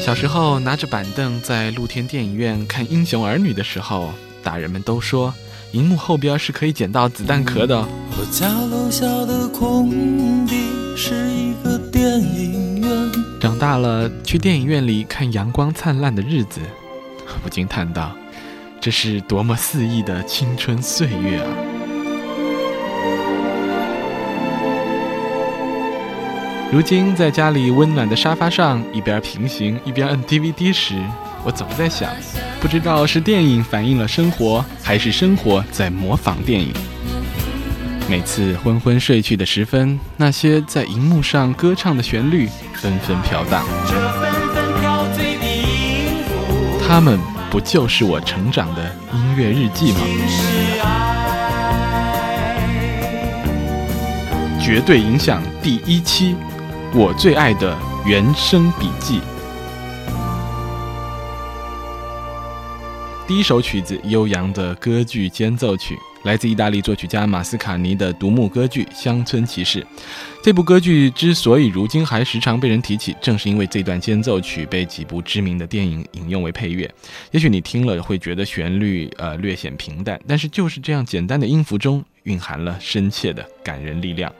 小时候拿着板凳在露天电影院看《英雄儿女》的时候，大人们都说，荧幕后边是可以捡到子弹壳的。我家楼下的空地是一个电影院。长大了去电影院里看阳光灿烂的日子，不禁叹道：“这是多么肆意的青春岁月啊！”如今在家里温暖的沙发上，一边平行一边摁 DVD 时，我总在想，不知道是电影反映了生活，还是生活在模仿电影。每次昏昏睡去的时分，那些在荧幕上歌唱的旋律纷纷飘荡，他们不就是我成长的音乐日记吗？绝对影响第一期。我最爱的原声笔记。第一首曲子，悠扬的歌剧间奏曲，来自意大利作曲家马斯卡尼的独幕歌剧《乡村骑士》。这部歌剧之所以如今还时常被人提起，正是因为这段间奏曲被几部知名的电影引用为配乐。也许你听了会觉得旋律呃略显平淡，但是就是这样简单的音符中。蕴含了深切的感人力量。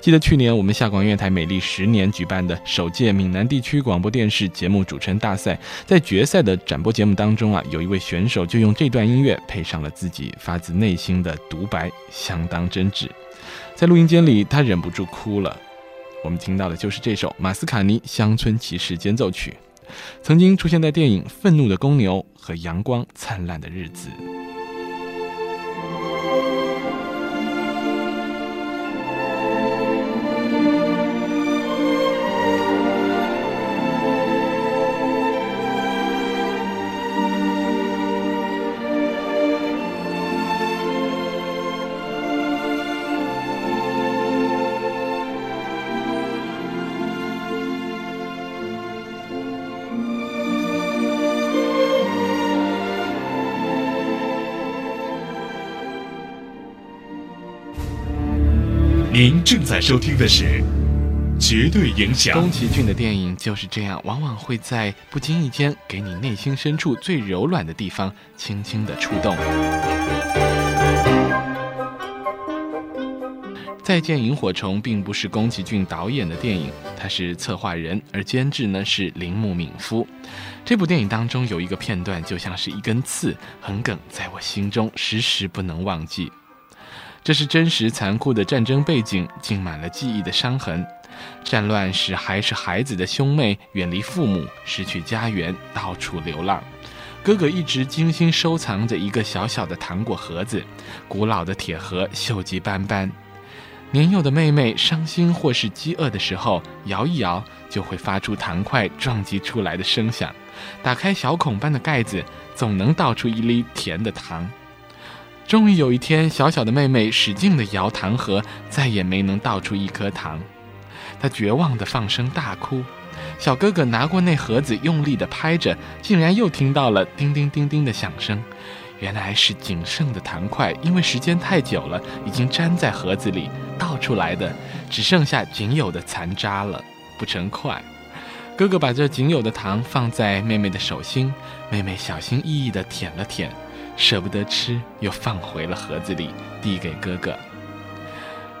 记得去年我们下广电台美丽十年举办的首届闽南地区广播电视节目主持人大赛，在决赛的展播节目当中啊，有一位选手就用这段音乐配上了自己发自内心的独白，相当真挚。在录音间里，他忍不住哭了。我们听到的就是这首马斯卡尼《乡村骑士间奏曲》，曾经出现在电影《愤怒的公牛》和《阳光灿烂的日子》。您正在收听的是《绝对影响》。宫崎骏的电影就是这样，往往会在不经意间给你内心深处最柔软的地方轻轻的触动。《再见萤火虫》并不是宫崎骏导演的电影，他是策划人，而监制呢是铃木敏夫。这部电影当中有一个片段，就像是一根刺，横梗在我心中，时时不能忘记。这是真实残酷的战争背景，浸满了记忆的伤痕。战乱使还是孩子的兄妹远离父母，失去家园，到处流浪。哥哥一直精心收藏着一个小小的糖果盒子，古老的铁盒锈迹斑斑。年幼的妹妹伤心或是饥饿的时候，摇一摇就会发出糖块撞击出来的声响。打开小孔般的盖子，总能倒出一粒甜的糖。终于有一天，小小的妹妹使劲地摇糖盒，再也没能倒出一颗糖。她绝望地放声大哭。小哥哥拿过那盒子，用力地拍着，竟然又听到了叮叮叮叮的响声。原来是仅剩的糖块，因为时间太久了，已经粘在盒子里，倒出来的只剩下仅有的残渣了，不成块。哥哥把这仅有的糖放在妹妹的手心，妹妹小心翼翼地舔了舔。舍不得吃，又放回了盒子里，递给哥哥。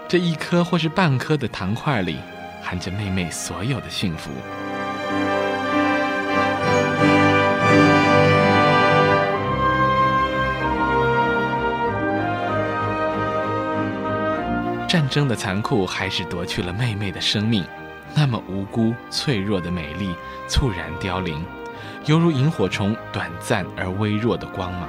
这一颗或是半颗的糖块里，含着妹妹所有的幸福。战争的残酷还是夺去了妹妹的生命，那么无辜、脆弱的美丽猝然凋零，犹如萤火虫短暂而微弱的光芒。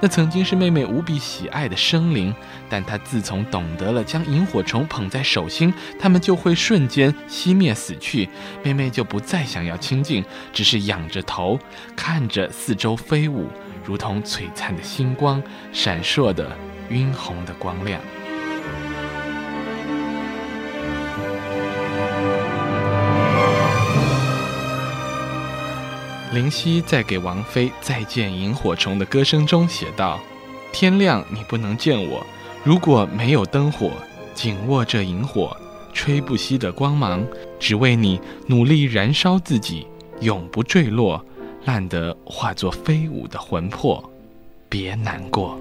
那曾经是妹妹无比喜爱的生灵，但她自从懂得了将萤火虫捧在手心，它们就会瞬间熄灭死去。妹妹就不再想要亲近，只是仰着头看着四周飞舞，如同璀璨的星光，闪烁的晕红的光亮。林夕在给王菲再见萤火虫的歌声中写道：“天亮你不能见我，如果没有灯火，紧握着萤火，吹不熄的光芒，只为你努力燃烧自己，永不坠落，烂得化作飞舞的魂魄，别难过。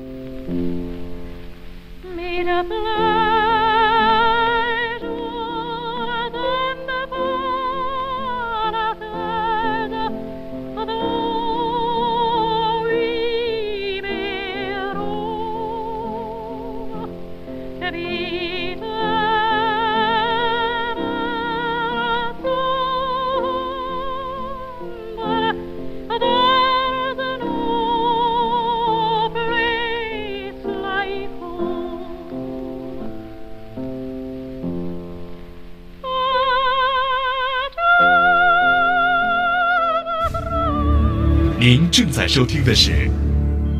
正在收听的是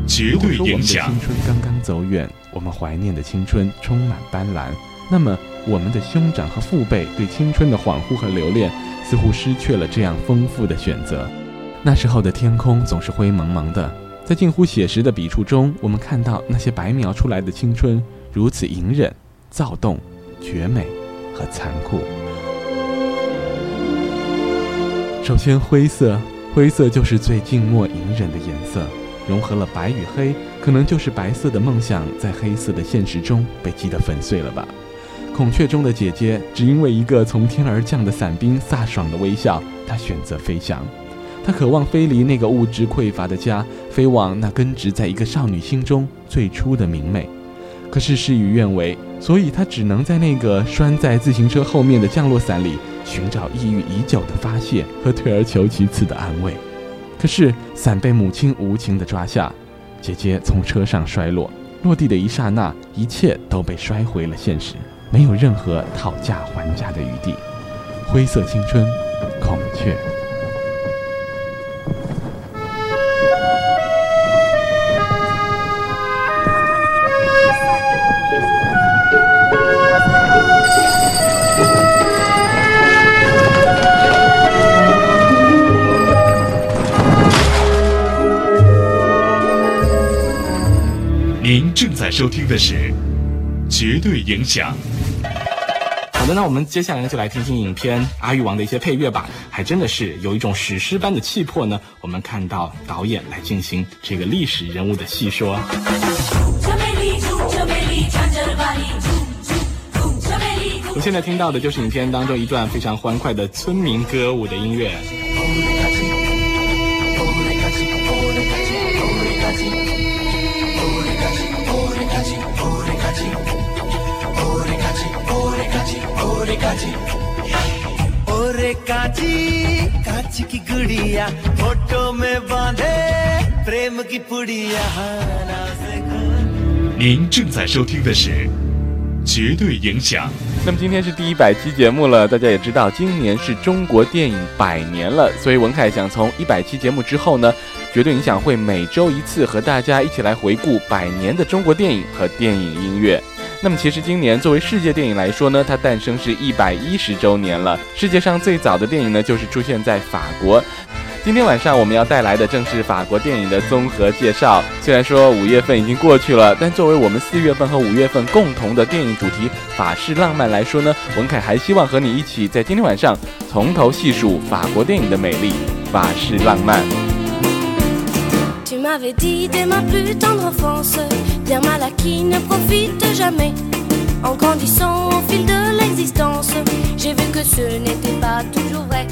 绝对影响。青春刚刚走远，我们怀念的青春充满斑斓。那么，我们的兄长和父辈对青春的恍惚和留恋，似乎失去了这样丰富的选择。那时候的天空总是灰蒙蒙的，在近乎写实的笔触中，我们看到那些白描出来的青春如此隐忍、躁动、绝美和残酷。首先，灰色。灰色就是最静默隐忍的颜色，融合了白与黑，可能就是白色的梦想在黑色的现实中被击得粉碎了吧。孔雀中的姐姐只因为一个从天而降的伞兵飒爽的微笑，她选择飞翔。她渴望飞离那个物质匮乏的家，飞往那根植在一个少女心中最初的明媚。可是事与愿违，所以她只能在那个拴在自行车后面的降落伞里。寻找抑郁已久的发泄和退而求其次的安慰，可是伞被母亲无情地抓下，姐姐从车上摔落，落地的一刹那，一切都被摔回了现实，没有任何讨价还价的余地。灰色青春，孔雀。收听的是《绝对影响》。好的，那我们接下来呢，就来听听影片《阿育王》的一些配乐吧。还真的是有一种史诗般的气魄呢。我们看到导演来进行这个历史人物的细说。我现在听到的就是影片当中一段非常欢快的村民歌舞的音乐。您正在收听的是《绝对影响》。那么今天是第一百期节目了，大家也知道，今年是中国电影百年了，所以文凯想从一百期节目之后呢，《绝对影响》会每周一次和大家一起来回顾百年的中国电影和电影音乐。那么其实今年作为世界电影来说呢，它诞生是一百一十周年了。世界上最早的电影呢，就是出现在法国。今天晚上我们要带来的正是法国电影的综合介绍。虽然说五月份已经过去了，但作为我们四月份和五月份共同的电影主题“法式浪漫”来说呢，文凯还希望和你一起在今天晚上从头细数法国电影的美丽——法式浪漫。bien mal acquis ne profite jamais. En grandissant au fil de l'existence, j'ai vu que ce n'était pas toujours vrai.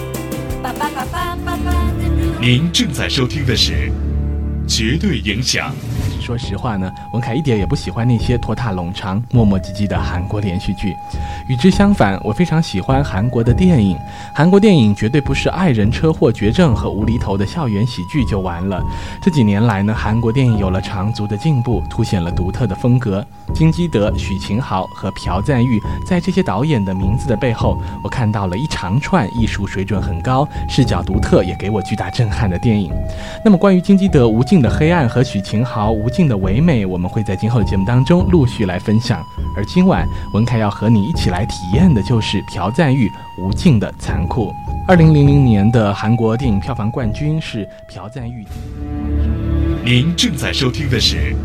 Papa, papa, papa, 您正在收听的是《绝对影响》。 说实话呢，文凯一点也不喜欢那些拖沓冗长、磨磨唧唧的韩国连续剧。与之相反，我非常喜欢韩国的电影。韩国电影绝对不是爱人车祸绝症和无厘头的校园喜剧就完了。这几年来呢，韩国电影有了长足的进步，凸显了独特的风格。金基德、许秦豪和朴赞玉，在这些导演的名字的背后，我看到了一长串艺术水准很高、视角独特，也给我巨大震撼的电影。那么，关于金基德《无尽的黑暗》和许秦豪《无尽的唯美》，我们会在今后的节目当中陆续来分享。而今晚，文凯要和你一起来体验的就是朴赞玉《无尽的残酷》。二零零零年的韩国电影票房冠军是朴赞玉。您正在收听的是。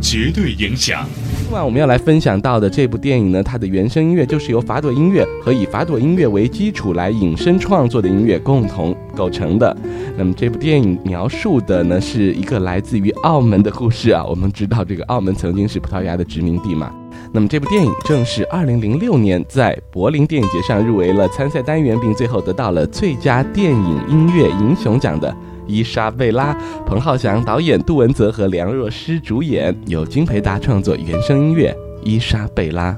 绝对影响。今晚我们要来分享到的这部电影呢，它的原声音乐就是由法朵音乐和以法朵音乐为基础来引申创作的音乐共同构成的。那么这部电影描述的呢，是一个来自于澳门的故事啊。我们知道这个澳门曾经是葡萄牙的殖民地嘛。那么这部电影正是2006年在柏林电影节上入围了参赛单元，并最后得到了最佳电影音乐英雄奖的。伊莎贝拉，彭浩翔导演，杜文泽和梁若诗主演，由金培达创作原声音乐《伊莎贝拉》。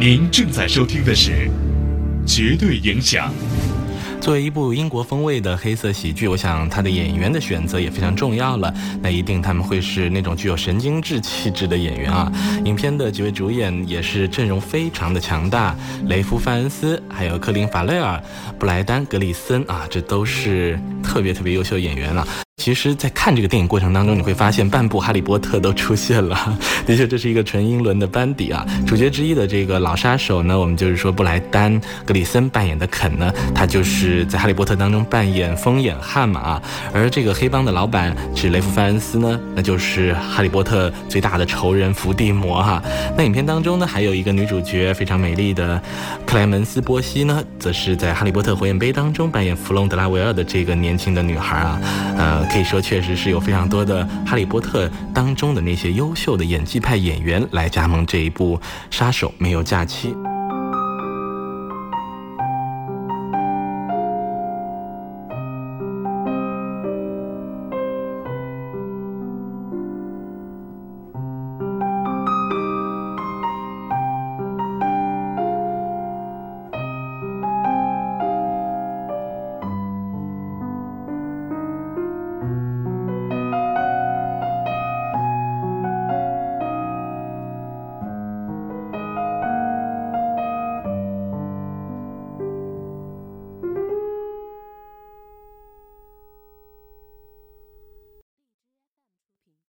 您正在收听的是。绝对影响。作为一部英国风味的黑色喜剧，我想他的演员的选择也非常重要了。那一定他们会是那种具有神经质气质的演员啊。影片的几位主演也是阵容非常的强大，雷夫·范恩斯，还有科林·法雷尔、布莱丹·格里森啊，这都是特别特别优秀演员了。其实，在看这个电影过程当中，你会发现半部《哈利波特》都出现了。的确，这是一个纯英伦的班底啊。主角之一的这个老杀手呢，我们就是说布莱丹·格里森扮演的肯呢，他就是在《哈利波特》当中扮演疯眼汉嘛。而这个黑帮的老板是雷夫·范恩斯呢，那就是《哈利波特》最大的仇人伏地魔哈。那影片当中呢，还有一个女主角非常美丽的克莱门斯·波西呢，则是在《哈利波特火焰杯》当中扮演弗隆·德拉维尔的这个年轻的女孩啊，呃可以说，确实是有非常多的《哈利波特》当中的那些优秀的演技派演员来加盟这一部《杀手没有假期》。